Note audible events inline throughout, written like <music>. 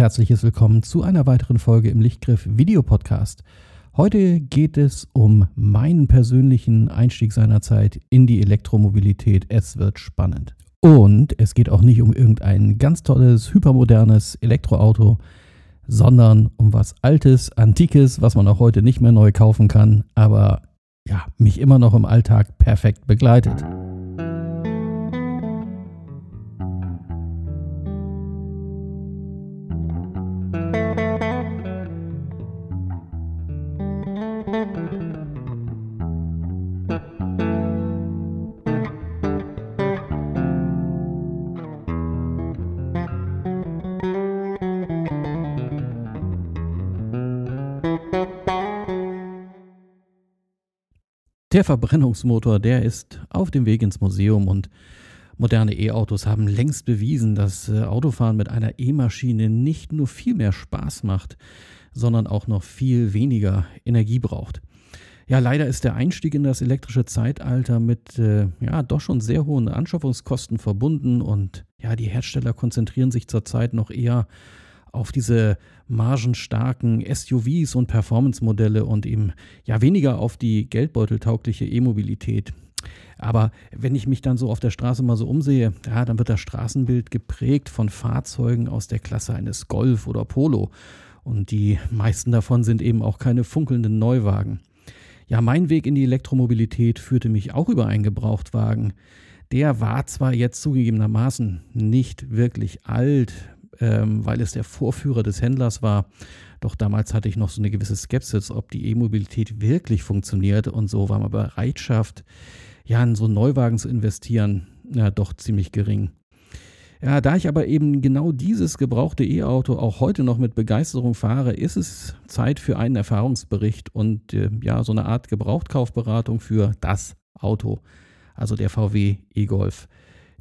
herzliches Willkommen zu einer weiteren Folge im Lichtgriff Videopodcast. Heute geht es um meinen persönlichen Einstieg seinerzeit in die Elektromobilität. Es wird spannend. Und es geht auch nicht um irgendein ganz tolles, hypermodernes Elektroauto, sondern um was Altes, Antikes, was man auch heute nicht mehr neu kaufen kann, aber ja, mich immer noch im Alltag perfekt begleitet. Der Verbrennungsmotor, der ist auf dem Weg ins Museum und moderne E-Autos haben längst bewiesen, dass äh, Autofahren mit einer E-Maschine nicht nur viel mehr Spaß macht, sondern auch noch viel weniger Energie braucht. Ja, leider ist der Einstieg in das elektrische Zeitalter mit äh, ja doch schon sehr hohen Anschaffungskosten verbunden und ja, die Hersteller konzentrieren sich zurzeit noch eher auf diese margenstarken SUVs und Performance-Modelle und eben ja weniger auf die geldbeuteltaugliche E-Mobilität. Aber wenn ich mich dann so auf der Straße mal so umsehe, ja, dann wird das Straßenbild geprägt von Fahrzeugen aus der Klasse eines Golf oder Polo. Und die meisten davon sind eben auch keine funkelnden Neuwagen. Ja, mein Weg in die Elektromobilität führte mich auch über einen Gebrauchtwagen. Der war zwar jetzt zugegebenermaßen nicht wirklich alt, ähm, weil es der Vorführer des Händlers war. Doch damals hatte ich noch so eine gewisse Skepsis, ob die E-Mobilität wirklich funktioniert und so war meine Bereitschaft, ja, in so einen Neuwagen zu investieren, ja, doch ziemlich gering. Ja, da ich aber eben genau dieses gebrauchte E-Auto auch heute noch mit Begeisterung fahre, ist es Zeit für einen Erfahrungsbericht und äh, ja, so eine Art Gebrauchtkaufberatung für das Auto, also der VW E-Golf,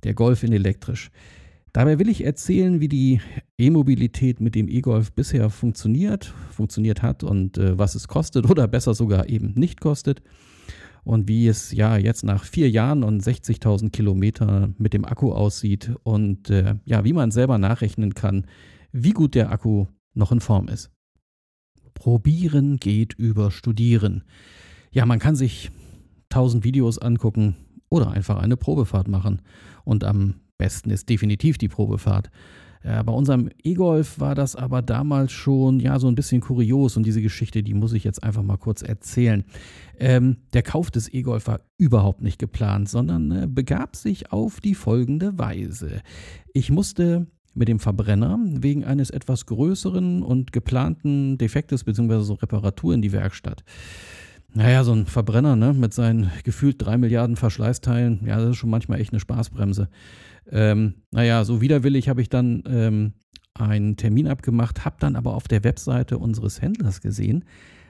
der Golf in elektrisch. Dabei will ich erzählen, wie die E-Mobilität mit dem E-Golf bisher funktioniert, funktioniert hat und äh, was es kostet oder besser sogar eben nicht kostet. Und wie es ja jetzt nach vier Jahren und 60.000 Kilometern mit dem Akku aussieht und äh, ja, wie man selber nachrechnen kann, wie gut der Akku noch in Form ist. Probieren geht über Studieren. Ja, man kann sich 1000 Videos angucken oder einfach eine Probefahrt machen. Und am besten ist definitiv die Probefahrt. Ja, bei unserem E-Golf war das aber damals schon ja so ein bisschen kurios und diese Geschichte, die muss ich jetzt einfach mal kurz erzählen. Ähm, der Kauf des E-Golf war überhaupt nicht geplant, sondern äh, begab sich auf die folgende Weise. Ich musste mit dem Verbrenner wegen eines etwas größeren und geplanten Defektes bzw. So Reparatur in die Werkstatt. Naja, so ein Verbrenner ne, mit seinen gefühlt drei Milliarden Verschleißteilen, ja, das ist schon manchmal echt eine Spaßbremse. Ähm, naja, so widerwillig habe ich dann ähm, einen Termin abgemacht, habe dann aber auf der Webseite unseres Händlers gesehen,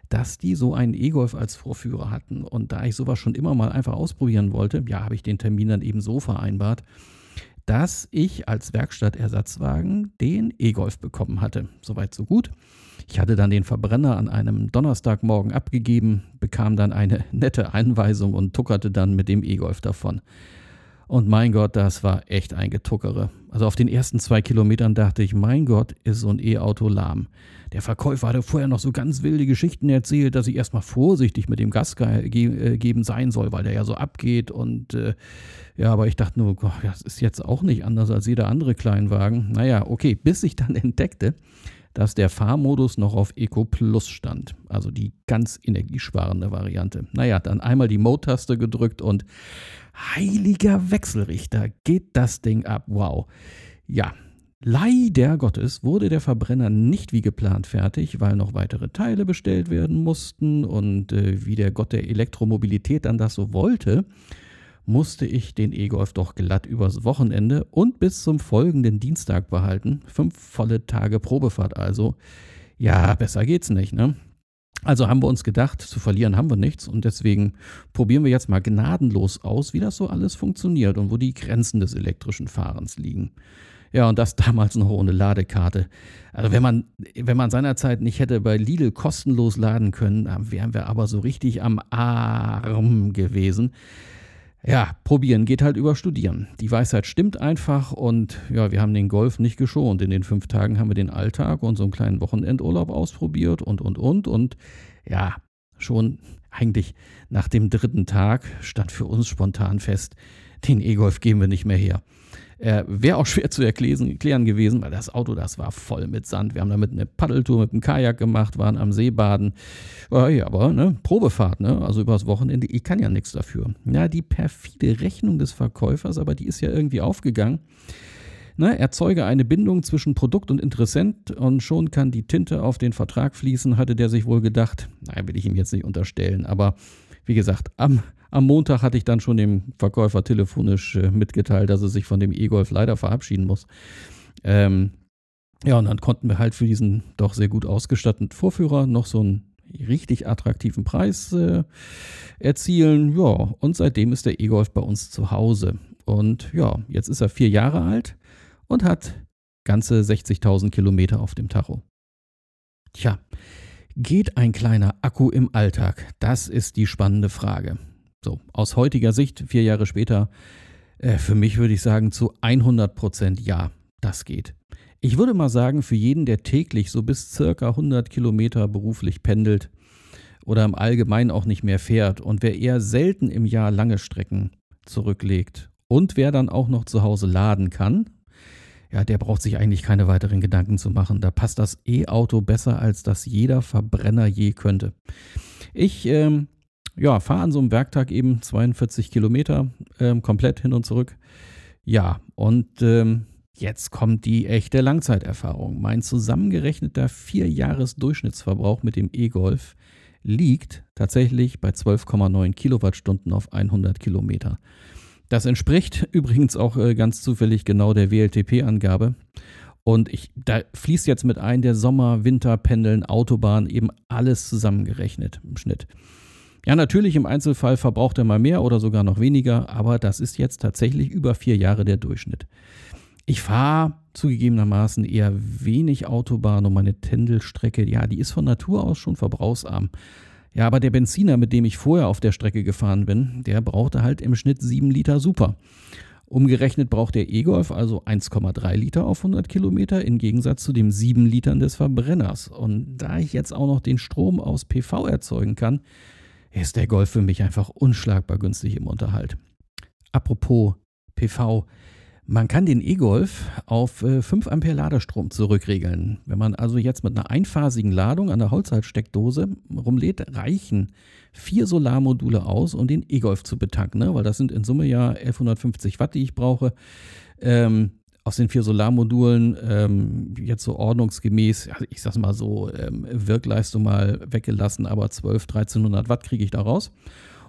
dass die so einen E-Golf als Vorführer hatten. Und da ich sowas schon immer mal einfach ausprobieren wollte, ja, habe ich den Termin dann eben so vereinbart, dass ich als Werkstattersatzwagen den E-Golf bekommen hatte. Soweit, so gut. Ich hatte dann den Verbrenner an einem Donnerstagmorgen abgegeben, bekam dann eine <laughs> nette Einweisung und tuckerte dann mit dem E-Golf davon. Und mein Gott, das war echt ein Getuckere. Also auf den ersten zwei Kilometern dachte ich, mein Gott, ist so ein E-Auto lahm. Der Verkäufer hatte vorher noch so ganz wilde Geschichten erzählt, dass ich erstmal vorsichtig mit dem Gas ge ge äh, geben sein soll, weil der ja so abgeht. Und äh, ja, aber ich dachte nur, Gott, das ist jetzt auch nicht anders als jeder andere Kleinwagen. Naja, okay, bis ich dann <laughs> entdeckte, dass der Fahrmodus noch auf Eco Plus stand, also die ganz energiesparende Variante. Naja, dann einmal die Mode-Taste gedrückt und Heiliger Wechselrichter, geht das Ding ab. Wow. Ja, leider Gottes wurde der Verbrenner nicht wie geplant fertig, weil noch weitere Teile bestellt werden mussten und äh, wie der Gott der Elektromobilität dann das so wollte, musste ich den E-Golf doch glatt übers Wochenende und bis zum folgenden Dienstag behalten. Fünf volle Tage Probefahrt also. Ja, besser geht's nicht, ne? Also haben wir uns gedacht, zu verlieren haben wir nichts und deswegen probieren wir jetzt mal gnadenlos aus, wie das so alles funktioniert und wo die Grenzen des elektrischen Fahrens liegen. Ja, und das <laughs> damals noch ohne Ladekarte. Also wenn man, wenn man seinerzeit nicht hätte bei Lidl kostenlos laden können, wären wir aber so richtig am Arm gewesen. Ja, probieren geht halt über Studieren. Die Weisheit stimmt einfach und ja, wir haben den Golf nicht geschont. In den fünf Tagen haben wir den Alltag und so einen kleinen Wochenendurlaub ausprobiert und, und, und. Und ja, schon eigentlich nach dem dritten Tag stand für uns spontan fest, den E-Golf geben wir nicht mehr her. Äh, Wäre auch schwer zu erklären, gewesen, weil das Auto, das war voll mit Sand. Wir haben damit eine Paddeltour mit dem Kajak gemacht, waren am See baden. Äh, ja, aber ne, Probefahrt, ne? also übers Wochenende, ich kann ja nichts dafür. Ja, die perfide Rechnung des Verkäufers, aber die ist ja irgendwie aufgegangen. Ne, erzeuge eine Bindung zwischen Produkt und Interessent und schon kann die Tinte auf den Vertrag fließen, hatte der sich wohl gedacht. Naja, will ich ihm jetzt nicht unterstellen, aber wie gesagt, am am Montag hatte ich dann schon dem Verkäufer telefonisch äh, mitgeteilt, dass er sich von dem E-Golf leider verabschieden muss. Ähm, ja, und dann konnten wir halt für diesen doch sehr gut ausgestatteten Vorführer noch so einen richtig attraktiven Preis äh, erzielen. Ja, und seitdem ist der E-Golf bei uns zu Hause. Und ja, jetzt ist er vier Jahre alt und hat ganze 60.000 Kilometer auf dem Tacho. Tja, geht ein kleiner Akku im Alltag? Das ist die spannende Frage. So, aus heutiger Sicht, vier Jahre später, äh, für mich würde ich sagen, zu 100 Prozent ja, das geht. Ich würde mal sagen, für jeden, der täglich so bis circa 100 Kilometer beruflich pendelt oder im Allgemeinen auch nicht mehr fährt und wer eher selten im Jahr lange Strecken zurücklegt und wer dann auch noch zu Hause laden kann, ja, der braucht sich eigentlich keine weiteren Gedanken zu machen. Da passt das E-Auto besser, als das jeder Verbrenner je könnte. Ich ähm, ja, fahre an so einem Werktag eben 42 Kilometer ähm, komplett hin und zurück. Ja, und ähm, jetzt kommt die echte Langzeiterfahrung. Mein zusammengerechneter Vierjahres-Durchschnittsverbrauch mit dem E-Golf liegt tatsächlich bei 12,9 Kilowattstunden auf 100 Kilometer. Das entspricht <laughs> übrigens auch äh, ganz zufällig genau der WLTP-Angabe. Und ich, da fließt jetzt mit ein der Sommer, Winter, Pendeln, Autobahn, eben alles zusammengerechnet im Schnitt. Ja, natürlich im Einzelfall verbraucht er mal mehr oder sogar noch weniger, aber das ist jetzt tatsächlich über vier Jahre der Durchschnitt. Ich fahre zugegebenermaßen eher wenig Autobahn und meine Tendelstrecke, ja, die ist von Natur aus schon verbrauchsarm. Ja, aber der Benziner, mit dem ich vorher auf der Strecke gefahren bin, der brauchte halt im Schnitt 7 Liter Super. Umgerechnet braucht der E-Golf also 1,3 Liter auf 100 Kilometer im Gegensatz zu dem 7 Litern des Verbrenners. Und da ich jetzt auch noch den Strom aus PV erzeugen kann, ist der Golf für mich einfach unschlagbar günstig im Unterhalt. Apropos PV, man kann den E-Golf auf 5 äh, Ampere Ladestrom zurückregeln. Wenn man also jetzt mit einer einphasigen Ladung an der Holzhaltsteckdose rumlädt, reichen vier Solarmodule aus, um den E-Golf zu betanken, ne? weil das sind in Summe ja 1150 Watt, die ich brauche. Ähm, aus den vier Solarmodulen ähm, jetzt so ordnungsgemäß, ich sag's mal so, ähm, Wirkleistung mal weggelassen, aber 12, 1300 Watt kriege ich da raus.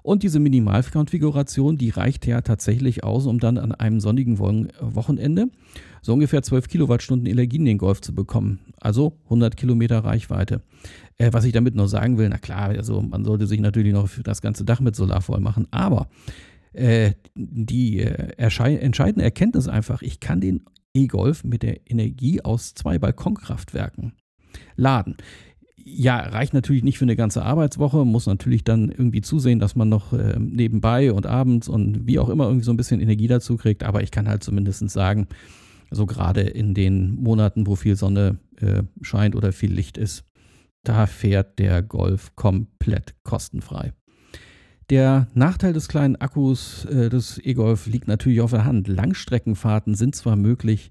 Und diese Minimalkonfiguration, die reicht ja tatsächlich aus, um dann an einem sonnigen Wochenende so ungefähr 12 Kilowattstunden Energie in den Golf zu bekommen. Also 100 Kilometer Reichweite. Äh, was ich damit nur sagen will, na klar, also man sollte sich natürlich noch das ganze Dach mit Solar voll machen, aber äh, die äh, entscheidende Erkenntnis einfach, ich kann den E-Golf mit der Energie aus zwei Balkonkraftwerken laden. Ja, reicht natürlich nicht für eine ganze Arbeitswoche, muss natürlich dann irgendwie zusehen, dass man noch äh, nebenbei und abends und wie auch immer irgendwie so ein bisschen Energie dazu kriegt, aber ich kann halt zumindest sagen, so gerade in den Monaten, wo viel Sonne äh, scheint oder viel Licht ist, da fährt der Golf komplett kostenfrei. Der Nachteil des kleinen Akkus äh, des E-Golf liegt natürlich auf der Hand. Langstreckenfahrten sind zwar möglich,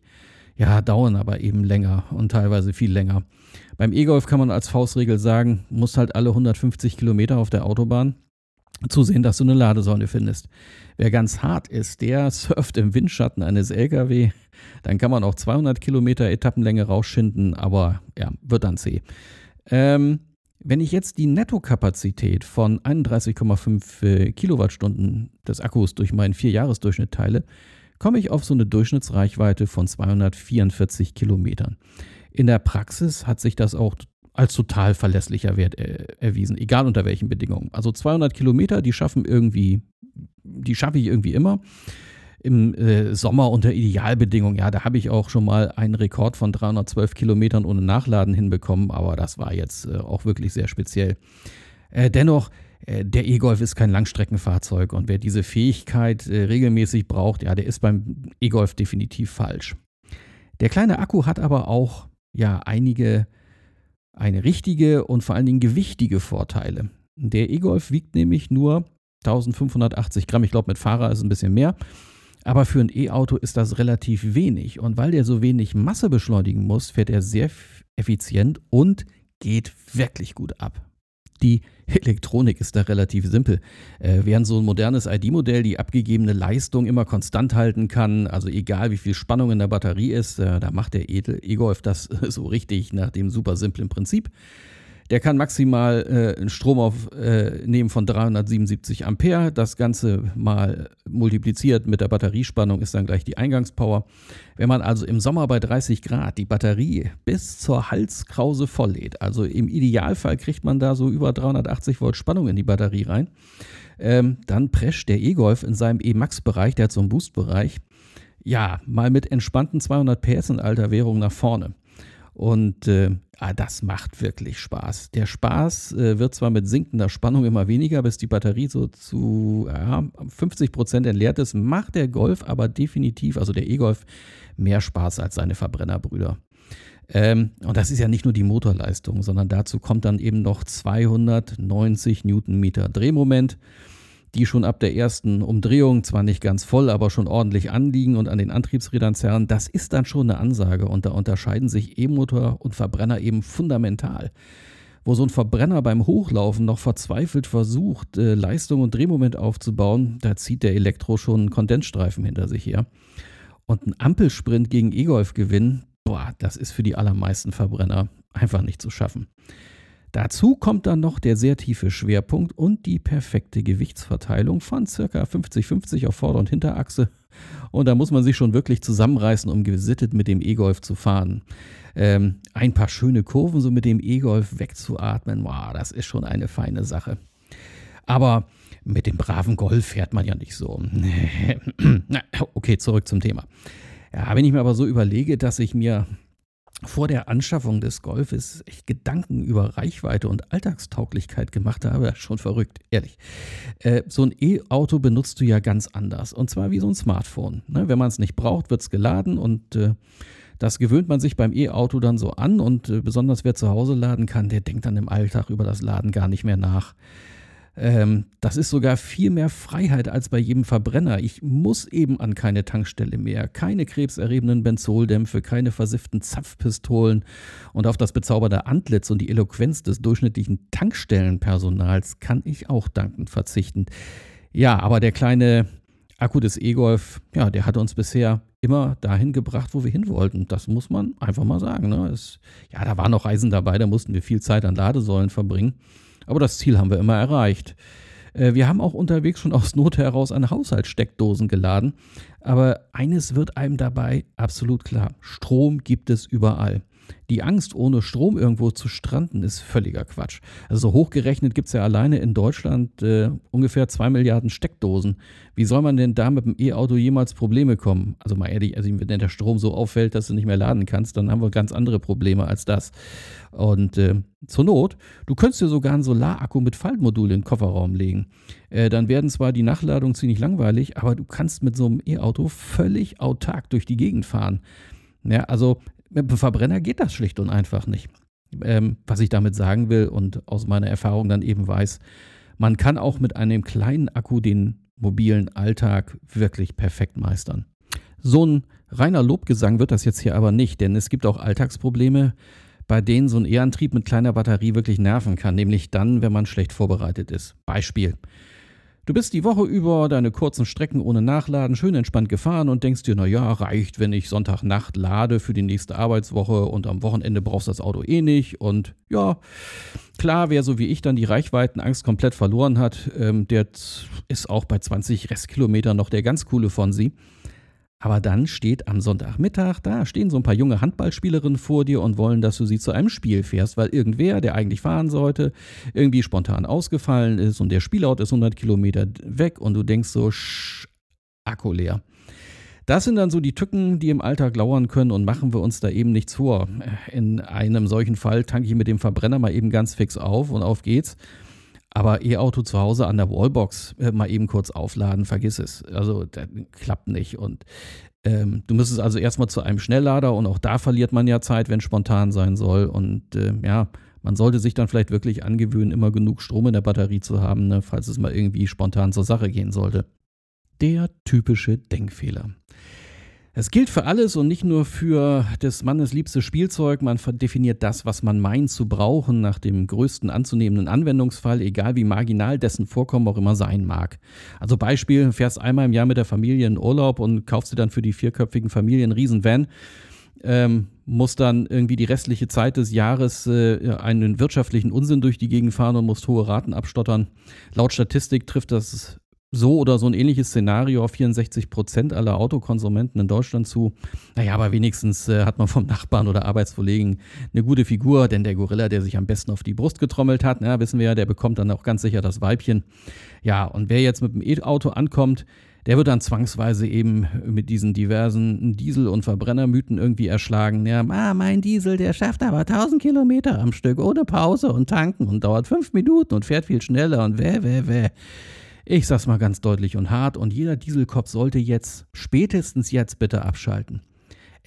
ja, dauern aber eben länger und teilweise viel länger. Beim E-Golf kann man als Faustregel sagen, musst halt alle 150 Kilometer auf der Autobahn zusehen, dass du eine Ladesäule findest. Wer ganz hart ist, der <laughs> surft im Windschatten eines LKW. Dann kann man auch 200 Kilometer Etappenlänge rausschinden, aber ja, wird dann zäh. Ähm, wenn ich jetzt die Nettokapazität von 31,5 äh, Kilowattstunden des Akkus durch meinen Vierjahresdurchschnitt teile, komme ich auf so eine Durchschnittsreichweite von 244 Kilometern. In der Praxis hat sich das auch als total verlässlicher Wert äh, erwiesen, egal unter welchen Bedingungen. Also 200 Kilometer, die schaffen irgendwie, die schaffe ich irgendwie immer im äh, Sommer unter Idealbedingungen. Ja, da habe ich auch schon mal einen Rekord von 312 Kilometern ohne Nachladen hinbekommen, aber das war jetzt äh, auch wirklich sehr speziell. Äh, dennoch, äh, der E-Golf ist kein Langstreckenfahrzeug und wer diese Fähigkeit äh, regelmäßig braucht, ja, der ist beim E-Golf definitiv falsch. Der kleine Akku hat aber auch ja einige eine richtige und vor allen Dingen gewichtige Vorteile. Der E-Golf wiegt nämlich nur 1580 Gramm. Ich glaube, mit Fahrer ist es ein bisschen mehr. Aber für ein E-Auto ist das relativ wenig. Und weil der so wenig Masse beschleunigen muss, fährt er sehr effizient und geht wirklich gut ab. Die <laughs> Elektronik ist da relativ simpel. Äh, während so ein modernes ID-Modell die abgegebene Leistung immer konstant halten kann, also egal wie viel Spannung in der Batterie ist, äh, da macht der E-Golf das <laughs> so richtig nach dem super simplen Prinzip. Der kann maximal äh, einen Strom aufnehmen äh, von 377 Ampere. Das Ganze mal multipliziert mit der Batteriespannung ist dann gleich die Eingangspower. Wenn man also im Sommer bei 30 Grad die Batterie bis zur Halskrause volllädt, also im Idealfall kriegt man da so über 380 Volt Spannung in die Batterie rein, ähm, dann prescht der E-Golf in seinem E-Max-Bereich, der hat so einen Boost-Bereich, ja, mal mit entspannten 200 PS in alter Währung nach vorne. Und äh, ah, das macht wirklich Spaß. Der Spaß äh, wird zwar mit sinkender Spannung immer weniger, bis die Batterie so zu ja, 50 Prozent entleert ist, macht der Golf aber definitiv, also der E-Golf, mehr Spaß als seine Verbrennerbrüder. Ähm, und das ist ja nicht nur die Motorleistung, sondern dazu kommt dann eben noch 290 Newtonmeter Drehmoment die schon ab der ersten Umdrehung zwar nicht ganz voll, aber schon ordentlich anliegen und an den Antriebsrädern zerren, das ist dann schon eine Ansage und da unterscheiden sich E-Motor und Verbrenner eben fundamental. Wo so ein Verbrenner beim Hochlaufen noch verzweifelt versucht, äh, Leistung und Drehmoment aufzubauen, da zieht der Elektro schon einen Kondensstreifen hinter sich her. Und ein Ampelsprint gegen E-Golf gewinnen, boah, das ist für die allermeisten Verbrenner einfach nicht zu schaffen. Dazu kommt dann noch der sehr tiefe Schwerpunkt und die perfekte Gewichtsverteilung von ca. 50-50 auf Vorder- und Hinterachse. Und da muss man sich schon wirklich zusammenreißen, um gesittet mit dem E-Golf zu fahren. Ähm, ein paar schöne Kurven so mit dem E-Golf wegzuatmen, wow, das ist schon eine feine Sache. Aber mit dem braven Golf fährt man ja nicht so. <laughs> okay, zurück zum Thema. Ja, wenn ich mir aber so überlege, dass ich mir vor der Anschaffung des Golfes echt Gedanken über Reichweite und Alltagstauglichkeit gemacht habe, schon verrückt, ehrlich. Äh, so ein E-Auto benutzt du ja ganz anders. Und zwar wie so ein Smartphone. Ne? Wenn man es nicht braucht, wird es geladen und äh, das gewöhnt man sich beim E-Auto dann so an. Und äh, besonders wer zu Hause laden kann, der denkt dann im Alltag über das Laden gar nicht mehr nach. Ähm, das ist sogar viel mehr Freiheit als bei jedem Verbrenner. Ich muss eben an keine Tankstelle mehr, keine krebserregenden Benzoldämpfe, keine versifften Zapfpistolen und auf das bezaubernde Antlitz und die Eloquenz des durchschnittlichen Tankstellenpersonals kann ich auch dankend verzichten. Ja, aber der kleine Akku des E-Golf, ja, der hat uns bisher immer dahin gebracht, wo wir hin wollten. Das muss man einfach mal sagen. Ne? Es, ja, da waren noch Reisen dabei, da mussten wir viel Zeit an Ladesäulen verbringen. Aber das Ziel haben wir immer erreicht. Äh, wir haben auch unterwegs schon aus Not heraus an Haushaltssteckdosen geladen. Aber eines wird einem dabei absolut klar. Strom gibt es überall. Die Angst, ohne Strom irgendwo zu stranden, ist völliger Quatsch. Also hochgerechnet gibt es ja alleine in Deutschland äh, ungefähr zwei Milliarden Steckdosen. Wie soll man denn da mit dem E-Auto jemals Probleme kommen? Also mal ehrlich, also wenn der Strom so auffällt, dass du nicht mehr laden kannst, dann haben wir ganz andere Probleme als das. Und äh, zur Not, du könntest dir sogar einen Solarakku mit Faltmodul in den Kofferraum legen. Äh, dann werden zwar die Nachladungen ziemlich langweilig, aber du kannst mit so einem E-Auto völlig autark durch die Gegend fahren. Ja, also mit dem Verbrenner geht das schlicht und einfach nicht. Ähm, was ich damit sagen will und aus meiner Erfahrung dann eben weiß, man kann auch mit einem kleinen Akku den mobilen Alltag wirklich perfekt meistern. So ein reiner Lobgesang wird das jetzt hier aber nicht, denn es gibt auch Alltagsprobleme, bei denen so ein E-Antrieb mit kleiner Batterie wirklich nerven kann, nämlich dann, wenn man schlecht vorbereitet ist. Beispiel. Du bist die Woche über deine kurzen Strecken ohne Nachladen schön entspannt gefahren und denkst dir, naja, reicht, wenn ich Sonntagnacht lade für die nächste Arbeitswoche und am Wochenende brauchst du das Auto eh nicht. Und ja, klar, wer so wie ich dann die Reichweitenangst komplett verloren hat, ähm, der ist auch bei 20 Restkilometern noch der ganz coole von sie. Aber dann steht am Sonntagmittag, da stehen so ein paar junge Handballspielerinnen vor dir und wollen, dass du sie zu einem Spiel fährst, weil irgendwer, der eigentlich fahren sollte, irgendwie spontan ausgefallen ist und der Spielort ist 100 Kilometer weg und du denkst so, sch, Akku leer. Das sind dann so die Tücken, die im Alltag lauern können und machen wir uns da eben nichts vor. In einem solchen Fall tanke ich mit dem Verbrenner mal eben ganz fix auf und auf geht's. Aber E-Auto zu Hause an der Wallbox äh, mal eben kurz aufladen, vergiss es. Also das klappt nicht. Und ähm, du müsstest also erstmal zu einem Schnelllader und auch da verliert man ja Zeit, wenn spontan sein soll. Und äh, ja, man sollte sich dann vielleicht wirklich angewöhnen, immer genug Strom in der Batterie zu haben, ne, falls es mal irgendwie spontan zur Sache gehen sollte. Der typische Denkfehler. Es gilt für alles und nicht nur für des Mannes liebstes Spielzeug. Man definiert das, was man meint zu brauchen, nach dem größten anzunehmenden Anwendungsfall, egal wie marginal dessen Vorkommen auch immer sein mag. Also Beispiel, fährst einmal im Jahr mit der Familie in Urlaub und kaufst dir dann für die vierköpfigen Familien einen Riesenvan. Ähm, muss dann irgendwie die restliche Zeit des Jahres äh, einen wirtschaftlichen Unsinn durch die Gegend fahren und muss hohe Raten abstottern. Laut Statistik trifft das so oder so ein ähnliches Szenario auf 64 Prozent aller Autokonsumenten in Deutschland zu. Naja, aber wenigstens äh, hat man vom Nachbarn oder Arbeitskollegen eine gute Figur, denn der Gorilla, der sich am besten auf die Brust getrommelt hat, na, wissen wir ja, der bekommt dann auch ganz sicher das Weibchen. Ja, und wer jetzt mit dem E-Auto ankommt, der wird dann zwangsweise eben mit diesen diversen Diesel- und Verbrennermythen irgendwie erschlagen. Ja, ah, mein Diesel, der schafft aber 1000 Kilometer am Stück ohne Pause und tanken und dauert fünf Minuten und fährt viel schneller und weh, weh, weh. Ich sag's mal ganz deutlich und hart und jeder Dieselkopf sollte jetzt, spätestens jetzt bitte abschalten.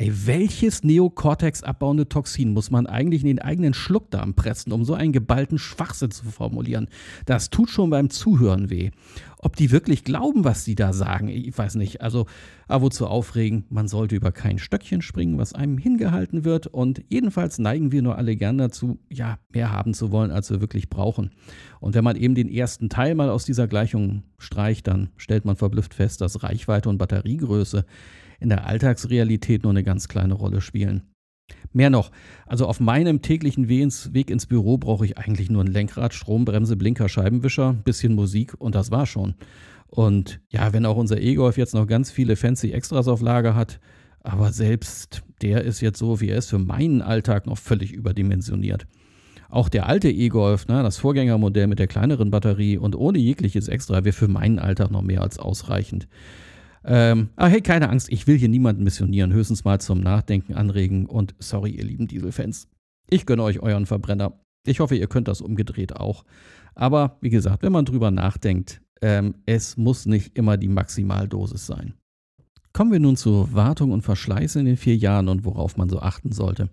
Ey, welches Neokortex abbauende Toxin muss man eigentlich in den eigenen Schluckdarm pressen, um so einen geballten Schwachsinn zu formulieren? Das tut schon beim Zuhören weh. Ob die wirklich glauben, was sie da sagen, ich weiß nicht. Also, aber wozu aufregen? Man sollte über kein Stöckchen springen, was einem hingehalten wird. Und jedenfalls neigen wir nur alle gern dazu, ja, mehr haben zu wollen, als wir wirklich brauchen. Und wenn man eben den ersten Teil mal aus dieser Gleichung streicht, dann stellt man verblüfft fest, dass Reichweite und Batteriegröße in der Alltagsrealität nur eine ganz kleine Rolle spielen. Mehr noch, also auf meinem täglichen Weg ins Büro brauche ich eigentlich nur ein Lenkrad, Strombremse, Blinker, Scheibenwischer, bisschen Musik und das war schon. Und ja, wenn auch unser E-Golf jetzt noch ganz viele fancy Extras auf Lager hat, aber selbst der ist jetzt so, wie er ist, für meinen Alltag noch völlig überdimensioniert. Auch der alte E-Golf, ne, das Vorgängermodell mit der kleineren Batterie und ohne jegliches Extra, wäre für meinen Alltag noch mehr als ausreichend. Ähm, aber hey, keine Angst, ich will hier niemanden missionieren, höchstens mal zum Nachdenken anregen und sorry, ihr lieben Dieselfans. Ich gönne euch euren Verbrenner. Ich hoffe, ihr könnt das umgedreht auch. Aber wie gesagt, wenn man drüber nachdenkt, ähm, es muss nicht immer die Maximaldosis sein. Kommen wir nun zur Wartung und Verschleiß in den vier Jahren und worauf man so achten sollte.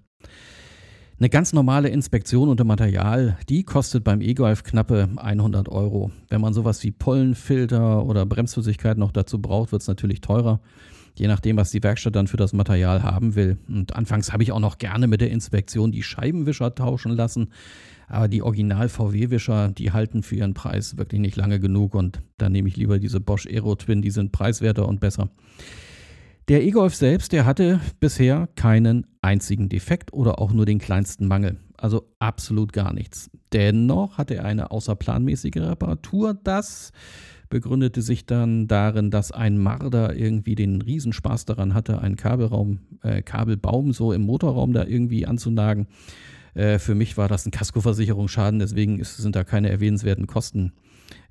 Eine ganz normale Inspektion unter Material, die kostet beim E-Golf knappe 100 Euro. Wenn man sowas wie Pollenfilter oder Bremsflüssigkeit noch dazu braucht, wird es natürlich teurer. Je nachdem, was die Werkstatt dann für das Material haben will. Und anfangs habe ich auch noch gerne mit der Inspektion die Scheibenwischer tauschen lassen. Aber die Original-VW-Wischer, die halten für ihren Preis wirklich nicht lange genug. Und da nehme ich lieber diese Bosch Aero Twin, die sind preiswerter und besser. Der E-Golf selbst, der hatte bisher keinen einzigen Defekt oder auch nur den kleinsten Mangel. Also absolut gar nichts. Dennoch hatte er eine außerplanmäßige Reparatur. Das begründete sich dann darin, dass ein Marder irgendwie den Riesenspaß daran hatte, einen Kabelraum, äh, Kabelbaum so im Motorraum da irgendwie anzunagen. Äh, für mich war das ein Kaskoversicherungsschaden, deswegen ist, sind da keine erwähnenswerten Kosten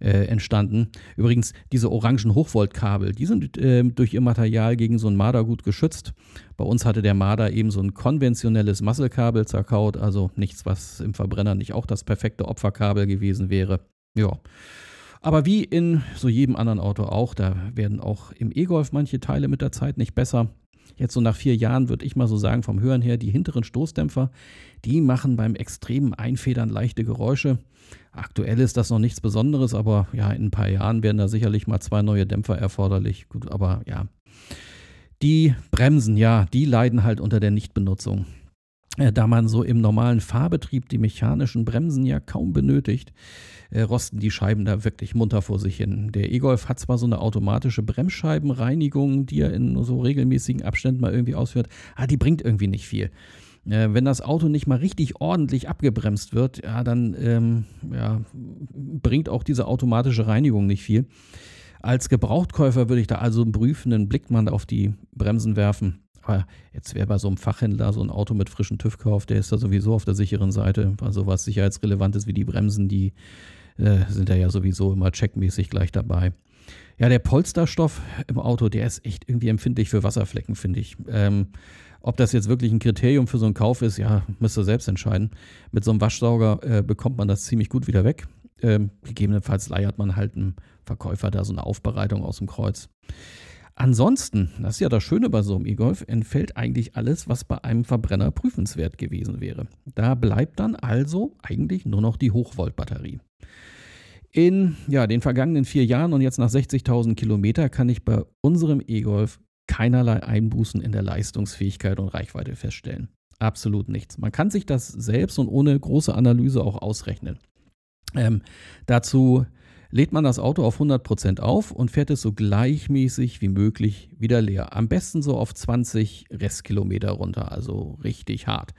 äh, entstanden. Übrigens, diese orangen Hochvoltkabel, die sind äh, durch ihr Material gegen so ein Marder gut geschützt. Bei uns hatte der Marder eben so ein konventionelles Masselkabel zerkaut, also nichts, was im Verbrenner nicht auch das perfekte Opferkabel gewesen wäre. Ja. Aber wie in so jedem anderen Auto auch, da werden auch im E-Golf manche Teile mit der Zeit nicht besser. Jetzt so nach vier Jahren würde ich mal so sagen, vom Hören her, die hinteren Stoßdämpfer, die machen beim extremen Einfedern leichte Geräusche. Aktuell ist das noch nichts Besonderes, aber ja, in ein paar Jahren werden da sicherlich mal zwei neue Dämpfer erforderlich. Gut, aber ja. Die Bremsen, ja, die leiden halt unter der Nichtbenutzung. Äh, da man so im normalen Fahrbetrieb die mechanischen Bremsen ja kaum benötigt, äh, rosten die Scheiben da wirklich munter vor sich hin. Der E-Golf hat zwar so eine automatische Bremsscheibenreinigung, die er in so regelmäßigen Abständen mal irgendwie ausführt, aber die bringt irgendwie nicht viel. Äh, wenn das Auto nicht mal richtig ordentlich abgebremst wird, ja, dann ähm, ja, bringt auch diese automatische Reinigung nicht viel. Als Gebrauchtkäufer würde ich da also einen prüfenden Blick mal auf die Bremsen werfen. Aber jetzt wäre bei so einem Fachhändler so ein Auto mit frischem TÜV kauft, der ist da sowieso auf der sicheren Seite. Also was sicherheitsrelevant ist wie die Bremsen, die äh, sind da ja sowieso immer checkmäßig gleich dabei. Ja, der Polsterstoff im Auto, der ist echt irgendwie empfindlich für Wasserflecken, finde ich. Ähm, ob das jetzt wirklich ein Kriterium für so einen Kauf ist, ja, müsst ihr selbst entscheiden. Mit so einem Waschsauger äh, bekommt man das ziemlich gut wieder weg. Ähm, gegebenenfalls leiert man halt einem Verkäufer da so eine Aufbereitung aus dem Kreuz. Ansonsten, das ist ja das Schöne bei so einem E-Golf, entfällt eigentlich alles, was bei einem Verbrenner prüfenswert gewesen wäre. Da bleibt dann also eigentlich nur noch die Hochvoltbatterie. In ja, den vergangenen vier Jahren und jetzt nach 60.000 Kilometer kann ich bei unserem E-Golf keinerlei Einbußen in der Leistungsfähigkeit und Reichweite feststellen. Absolut nichts. Man kann sich das selbst und ohne große Analyse auch ausrechnen. Ähm, dazu lädt man das Auto auf 100% auf und fährt es so gleichmäßig wie möglich wieder leer. Am besten so auf 20 Restkilometer runter, also richtig hart.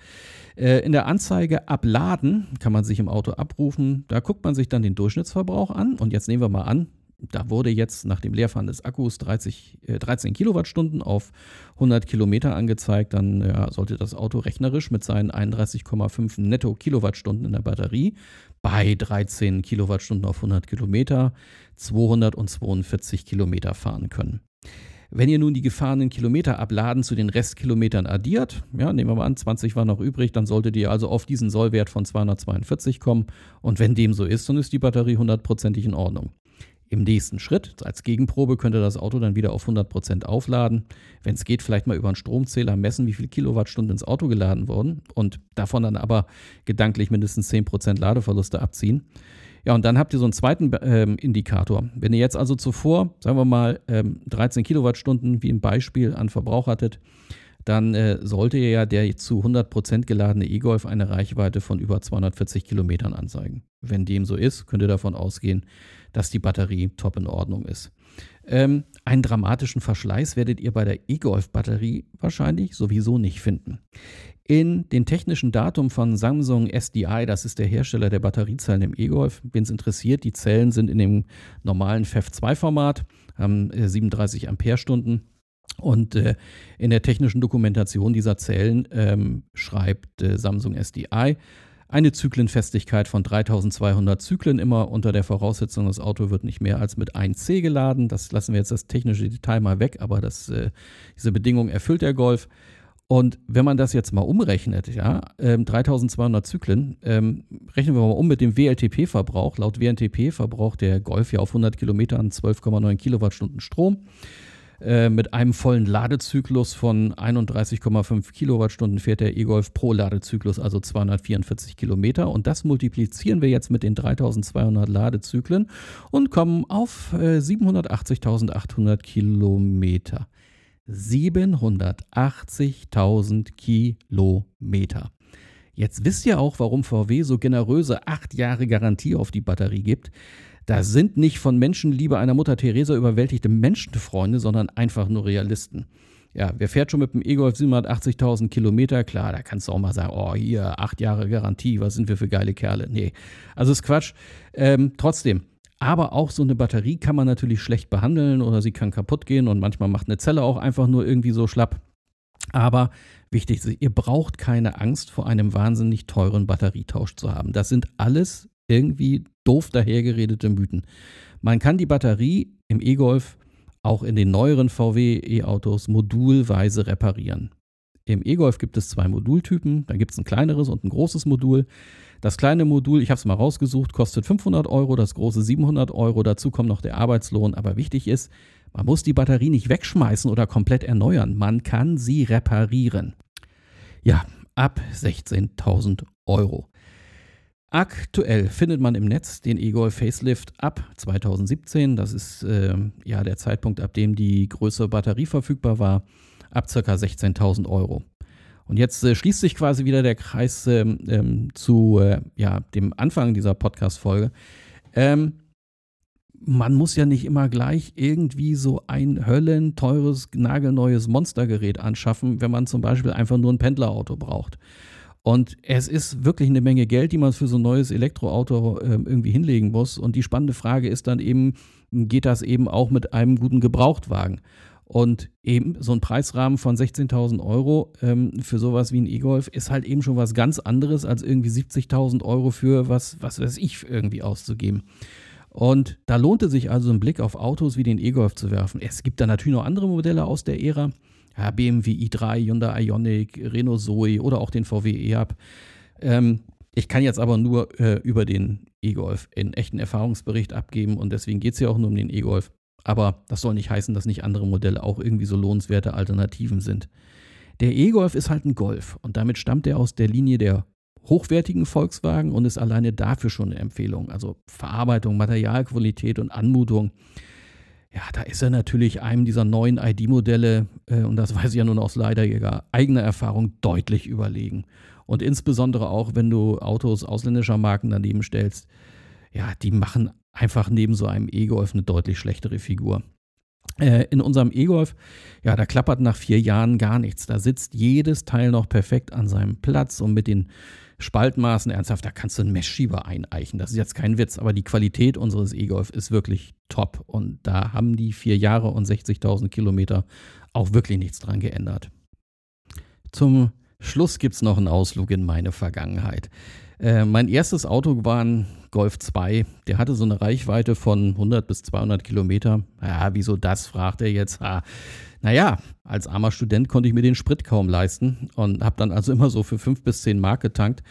Äh, in der Anzeige abladen kann man sich im Auto abrufen. Da guckt man sich dann den Durchschnittsverbrauch an und jetzt nehmen wir mal an, da wurde jetzt nach dem Leerfahren des Akkus 30, äh, 13 Kilowattstunden auf 100 Kilometer angezeigt. Dann ja, sollte das Auto rechnerisch mit seinen 31,5 netto Kilowattstunden in der Batterie bei 13 Kilowattstunden auf 100 Kilometer 242 Kilometer fahren können. Wenn ihr nun die gefahrenen Kilometer abladen zu den Restkilometern addiert, ja, nehmen wir mal an, 20 waren noch übrig, dann solltet ihr also auf diesen Sollwert von 242 kommen. Und wenn dem so ist, dann ist die Batterie hundertprozentig in Ordnung. Im nächsten Schritt, als Gegenprobe, könnt ihr das Auto dann wieder auf 100% aufladen. Wenn es geht, vielleicht mal über einen Stromzähler messen, wie viele Kilowattstunden ins Auto geladen wurden und davon dann aber gedanklich mindestens 10% Ladeverluste abziehen. Ja, und dann habt ihr so einen zweiten ähm, Indikator. Wenn ihr jetzt also zuvor, sagen wir mal, ähm, 13 Kilowattstunden wie im Beispiel an Verbrauch hattet, dann äh, sollte ja der zu 100% geladene E-Golf eine Reichweite von über 240 Kilometern anzeigen. Wenn dem so ist, könnt ihr davon ausgehen, dass die Batterie top in Ordnung ist. Ähm, einen dramatischen Verschleiß werdet ihr bei der E-Golf-Batterie wahrscheinlich sowieso nicht finden. In den technischen Datum von Samsung SDI, das ist der Hersteller der Batteriezellen im E-Golf, wen es interessiert, die Zellen sind in dem normalen FEF2-Format, haben äh, 37 Ampere-Stunden und äh, in der technischen Dokumentation dieser Zellen ähm, schreibt äh, Samsung SDI eine Zyklenfestigkeit von 3200 Zyklen immer unter der Voraussetzung, das Auto wird nicht mehr als mit 1C geladen. Das lassen wir jetzt das technische Detail mal weg, aber das, äh, diese Bedingung erfüllt der Golf. Und wenn man das jetzt mal umrechnet, ja, ähm, 3200 Zyklen, ähm, rechnen wir mal um mit dem WLTP-Verbrauch. Laut WLTP verbraucht der Golf ja auf 100 Kilometern 12,9 Kilowattstunden Strom. Äh, mit einem vollen Ladezyklus von 31,5 Kilowattstunden fährt der E-Golf pro Ladezyklus, also 244 Kilometer. Und das multiplizieren wir jetzt mit den 3200 Ladezyklen und kommen auf äh, 780.800 Kilometer. 780.000 Kilometer. Jetzt wisst ihr auch, warum VW so generöse 8 Jahre Garantie auf die Batterie gibt. Da sind nicht von Menschenliebe einer Mutter Teresa überwältigte Menschenfreunde, sondern einfach nur Realisten. Ja, wer fährt schon mit dem E-Golf 780.000 Kilometer? Klar, da kannst du auch mal sagen, oh, hier, acht Jahre Garantie, was sind wir für geile Kerle? Nee, also ist Quatsch. Ähm, trotzdem, aber auch so eine Batterie kann man natürlich schlecht behandeln oder sie kann kaputt gehen und manchmal macht eine Zelle auch einfach nur irgendwie so schlapp. Aber wichtig ist, ihr braucht keine Angst vor einem wahnsinnig teuren Batterietausch zu haben. Das sind alles irgendwie doof dahergeredete Mythen. Man kann die Batterie im E-Golf auch in den neueren VW E-Autos modulweise reparieren. Im E-Golf gibt es zwei Modultypen. Da gibt es ein kleineres und ein großes Modul. Das kleine Modul, ich habe es mal rausgesucht, kostet 500 Euro, das große 700 Euro. Dazu kommt noch der Arbeitslohn. Aber wichtig ist, man muss die Batterie nicht wegschmeißen oder komplett erneuern. Man kann sie reparieren. Ja, ab 16.000 Euro. Aktuell findet man im Netz den E-Golf Facelift ab 2017. Das ist äh, ja der Zeitpunkt, ab dem die größere Batterie verfügbar war, ab ca. 16.000 Euro. Und jetzt äh, schließt sich quasi wieder der Kreis ähm, ähm zu äh, ja, dem Anfang dieser Podcast-Folge. Ähm, man muss ja nicht immer gleich irgendwie so ein höllenteures, nagelneues Monstergerät anschaffen, wenn man zum Beispiel einfach nur ein Pendlerauto braucht. Und es ist wirklich eine Menge Geld, die man für so ein neues Elektroauto äh, irgendwie hinlegen muss. Und die spannende Frage ist dann eben, geht das eben auch mit einem guten Gebrauchtwagen? Und eben so ein Preisrahmen von 16.000 Euro ähm, für sowas wie ein E-Golf ist halt eben schon was ganz anderes, als irgendwie 70.000 Euro für was, was weiß ich, irgendwie auszugeben. Und da lohnte sich also ein Blick auf Autos wie den E-Golf zu werfen. Es gibt da natürlich noch andere Modelle aus der Ära ja, BMW i3, Hyundai Ioniq, Renault Zoe oder auch den VW e-Up. Ähm, Ich kann jetzt aber nur äh, über den E-Golf einen echten Erfahrungsbericht abgeben und deswegen geht es ja auch nur um den E-Golf. Aber das soll nicht heißen, dass nicht andere Modelle auch irgendwie so lohnenswerte Alternativen sind. Der E-Golf ist halt ein Golf und damit stammt er aus der Linie der hochwertigen Volkswagen und ist alleine dafür schon eine Empfehlung. Also Verarbeitung, Materialqualität und Anmutung. Ja, da ist er natürlich einem dieser neuen ID-Modelle, äh, und das weiß ich ja nun aus leider eigener Erfahrung, deutlich überlegen. Und insbesondere auch, wenn du Autos ausländischer Marken daneben stellst, ja, die machen einfach neben so einem E-Golf eine deutlich schlechtere Figur. Äh, in unserem E-Golf, ja, da klappert nach vier Jahren gar nichts. Da sitzt jedes Teil noch perfekt an seinem Platz und mit den Spaltmaßen ernsthaft, da kannst du einen Messschieber eineichen. Das ist jetzt kein Witz, aber die Qualität unseres E-Golf ist wirklich top. Und da haben die vier Jahre und 60.000 Kilometer auch wirklich nichts dran geändert. Zum Schluss gibt es noch einen Ausflug in meine Vergangenheit. Äh, mein erstes Auto war ein Golf 2. Der hatte so eine Reichweite von 100 bis 200 Kilometer. Ja, wieso das, fragt er jetzt. Ha. Naja, als armer Student konnte ich mir den Sprit kaum leisten und habe dann also immer so für 5 bis 10 Mark getankt.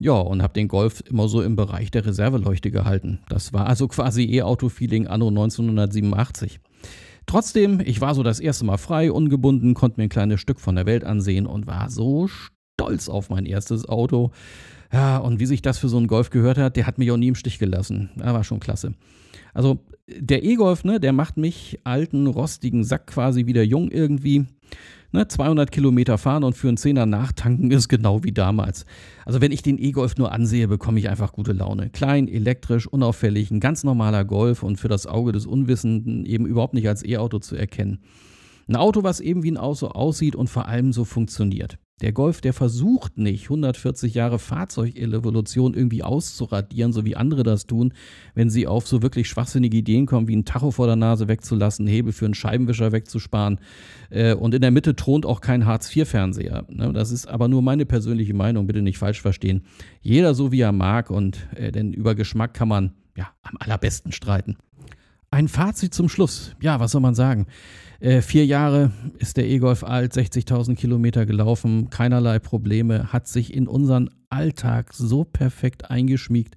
Ja, und habe den Golf immer so im Bereich der Reserveleuchte gehalten. Das war also quasi E-Auto-Feeling anno 1987. Trotzdem, ich war so das erste Mal frei, ungebunden, konnte mir ein kleines Stück von der Welt ansehen und war so stolz auf mein erstes Auto. Ja, und wie sich das für so einen Golf gehört hat, der hat mich auch nie im Stich gelassen. Das war schon klasse. Also der E-Golf, ne, der macht mich alten, rostigen Sack quasi wieder jung irgendwie. Ne, 200 Kilometer fahren und für einen Zehner nachtanken ist genau wie damals. Also wenn ich den E-Golf nur ansehe, bekomme ich einfach gute Laune. Klein, elektrisch, unauffällig, ein ganz normaler Golf und für das Auge des Unwissenden eben überhaupt nicht als E-Auto zu erkennen. Ein Auto, was eben wie ein Auto aussieht und vor allem so funktioniert. Der Golf, der versucht nicht, 140 Jahre Fahrzeugevolution irgendwie auszuradieren, so wie andere das tun, wenn sie auf so wirklich schwachsinnige Ideen kommen, wie ein Tacho vor der Nase wegzulassen, Hebel für einen Scheibenwischer wegzusparen. Äh, und in der Mitte thront auch kein Hartz-IV-Fernseher. Ne? Das ist aber nur meine persönliche Meinung, bitte nicht falsch verstehen. Jeder so, wie er mag, und äh, denn über Geschmack kann man ja am allerbesten streiten. Ein Fazit zum Schluss. Ja, was soll man sagen? Äh, vier Jahre ist der E-Golf alt, 60.000 Kilometer gelaufen, keinerlei Probleme, hat sich in unseren Alltag so perfekt eingeschmiegt,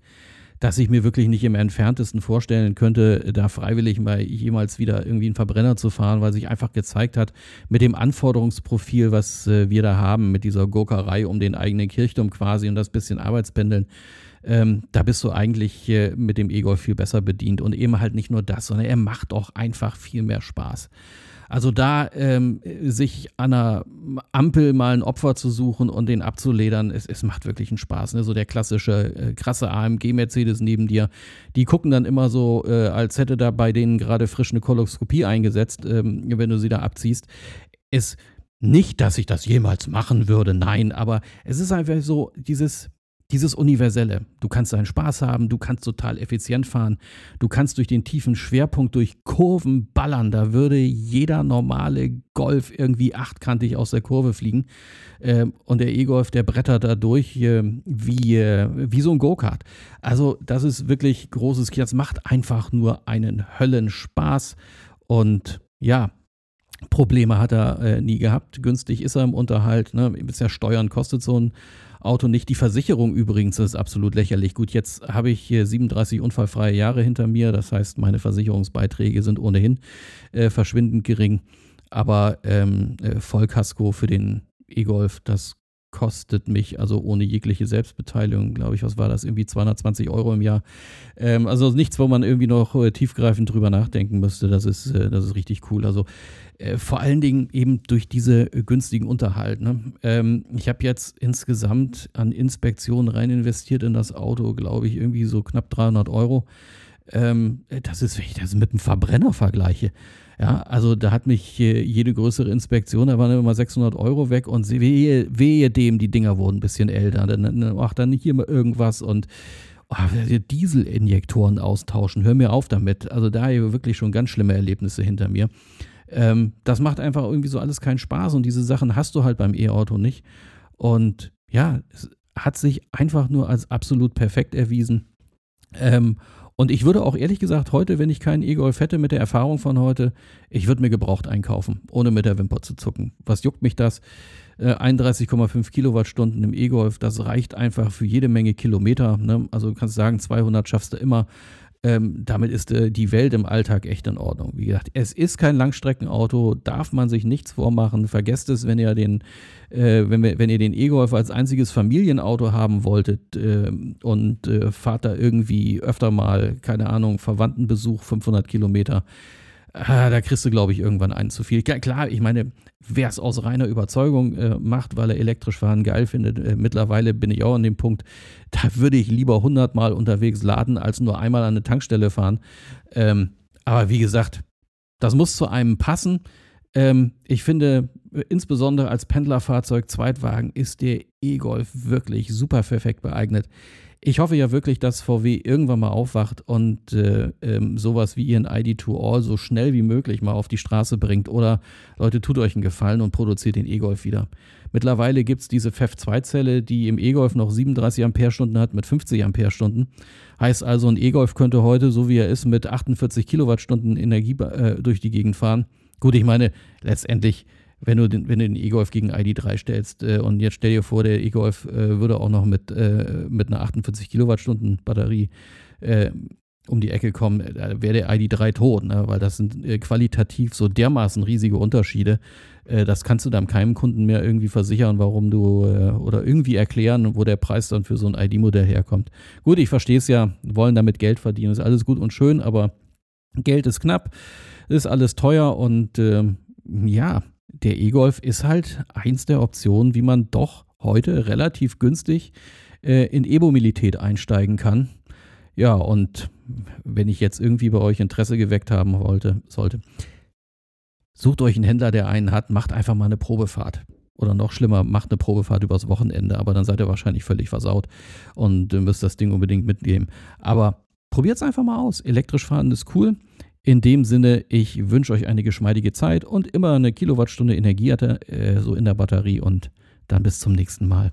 dass ich mir wirklich nicht im entferntesten vorstellen könnte, da freiwillig mal jemals wieder irgendwie einen Verbrenner zu fahren, weil sich einfach gezeigt hat, mit dem Anforderungsprofil, was äh, wir da haben, mit dieser Gurkerei um den eigenen Kirchturm quasi und das bisschen Arbeitspendeln, ähm, da bist du eigentlich äh, mit dem E-Golf viel besser bedient. Und eben halt nicht nur das, sondern er macht auch einfach viel mehr Spaß. Also da ähm, sich an einer Ampel mal ein Opfer zu suchen und den abzuledern, es, es macht wirklich einen Spaß. Ne? So der klassische äh, krasse AMG-Mercedes neben dir, die gucken dann immer so, äh, als hätte da bei denen gerade frisch eine Koloskopie eingesetzt, ähm, wenn du sie da abziehst. Ist nicht, dass ich das jemals machen würde, nein, aber es ist einfach so dieses dieses Universelle. Du kannst deinen Spaß haben, du kannst total effizient fahren, du kannst durch den tiefen Schwerpunkt, durch Kurven ballern. Da würde jeder normale Golf irgendwie achtkantig aus der Kurve fliegen. Ähm, und der E-Golf, der brettert da durch äh, wie, äh, wie so ein Go-Kart. Also, das ist wirklich großes Kino. Das macht einfach nur einen Höllenspaß. Und ja, Probleme hat er äh, nie gehabt. Günstig ist er im Unterhalt. Ne? Bisher Steuern kostet so ein Auto nicht. Die Versicherung übrigens ist absolut lächerlich. Gut, jetzt habe ich hier 37 unfallfreie Jahre hinter mir. Das heißt, meine Versicherungsbeiträge sind ohnehin äh, verschwindend gering. Aber ähm, äh, Vollkasko für den E-Golf, das kostet mich, also ohne jegliche Selbstbeteiligung, glaube ich, was war das, irgendwie 220 Euro im Jahr. Ähm, also nichts, wo man irgendwie noch äh, tiefgreifend drüber nachdenken müsste. Das ist, äh, das ist richtig cool. Also äh, vor allen Dingen eben durch diese äh, günstigen Unterhalt. Ne? Ähm, ich habe jetzt insgesamt an Inspektionen rein investiert in das Auto, glaube ich, irgendwie so knapp 300 Euro. Ähm, das ist, wenn ich das mit einem Verbrenner vergleiche, ja, also da hat mich jede größere Inspektion, da waren immer 600 Euro weg und wehe, wehe dem, die Dinger wurden ein bisschen älter. Dann, macht dann hier mal irgendwas und oh, Dieselinjektoren austauschen. Hör mir auf damit. Also da habe ich wirklich schon ganz schlimme Erlebnisse hinter mir. Ähm, das macht einfach irgendwie so alles keinen Spaß und diese Sachen hast du halt beim E-Auto nicht. Und ja, es hat sich einfach nur als absolut perfekt erwiesen. Ähm, Und ich würde auch ehrlich gesagt heute, wenn ich keinen E-Golf hätte mit der Erfahrung von heute, ich würde mir gebraucht einkaufen, ohne mit der Wimper zu zucken. Was juckt mich das? 31,5 äh, Kilowattstunden im E-Golf, das reicht einfach für jede Menge Kilometer. Ne? Also du kannst sagen, 200 schaffst du immer. Ähm, damit ist äh, die Welt im Alltag echt in Ordnung. Wie gesagt, es ist kein Langstreckenauto, darf man sich nichts vormachen. Vergesst es, wenn ihr den, äh, wenn, wenn ihr den E-Golf als einziges Familienauto haben wolltet äh, und fahrt da irgendwie öfter mal, keine Ahnung, Verwandtenbesuch 500 Kilometer Ah, da kriegst du, glaube ich, irgendwann einen zu viel. Klar, ich meine, wer es aus reiner Überzeugung äh, macht, weil er elektrisch fahren geil findet, äh, mittlerweile bin ich auch an dem Punkt, da würde ich lieber 100 Mal unterwegs laden, als nur einmal an eine Tankstelle fahren. Ähm, aber wie gesagt, das muss zu einem passen. Ähm, ich finde, äh, insbesondere als Pendlerfahrzeug, Zweitwagen, ist der E-Golf wirklich super perfekt geeignet. Ich hoffe ja wirklich, dass VW irgendwann mal aufwacht und äh, ähm, sowas wie ihren ID2All so schnell wie möglich mal auf die Straße bringt. Oder Leute, tut euch einen Gefallen und produziert den E-Golf wieder. Mittlerweile gibt es diese FEF2-Zelle, die im E-Golf noch 37 Ampere-Stunden hat mit 50 Ampere-Stunden. Heißt also, ein E-Golf könnte heute, so wie er ist, mit 48 Kilowattstunden Energie äh, durch die Gegend fahren. Gut, ich meine, letztendlich wenn du den, den E-Golf gegen ID3 stellst. Äh, und jetzt stell dir vor, der E-Golf äh, würde auch noch mit, äh, mit einer 48 Kilowattstunden Batterie äh, um die Ecke kommen, da wäre der ID3 tot, ne? weil das sind äh, qualitativ so dermaßen riesige Unterschiede. Äh, das kannst du dann keinem Kunden mehr irgendwie versichern, warum du oder irgendwie erklären, wo der Preis dann für so ein ID-Modell herkommt. Gut, ich verstehe es ja, wollen damit Geld verdienen, ist alles gut und schön, aber Geld ist knapp, ist alles teuer und ähm, ja, der E-Golf ist halt eins der Optionen, wie man doch heute relativ günstig äh, in E-Mobilität einsteigen kann. Ja, und wenn ich jetzt irgendwie bei euch Interesse geweckt haben wollte, sollte, sucht euch einen Händler, der einen hat, macht einfach mal eine Probefahrt. Oder noch schlimmer, macht eine Probefahrt übers Wochenende, aber dann seid ihr wahrscheinlich völlig versaut und müsst das Ding unbedingt mitnehmen. Aber probiert es einfach mal aus. Elektrisch fahren ist cool. In dem Sinne, ich wünsche euch eine geschmeidige Zeit und immer eine Kilowattstunde Energie hatte, äh, so in der Batterie und dann bis zum nächsten Mal.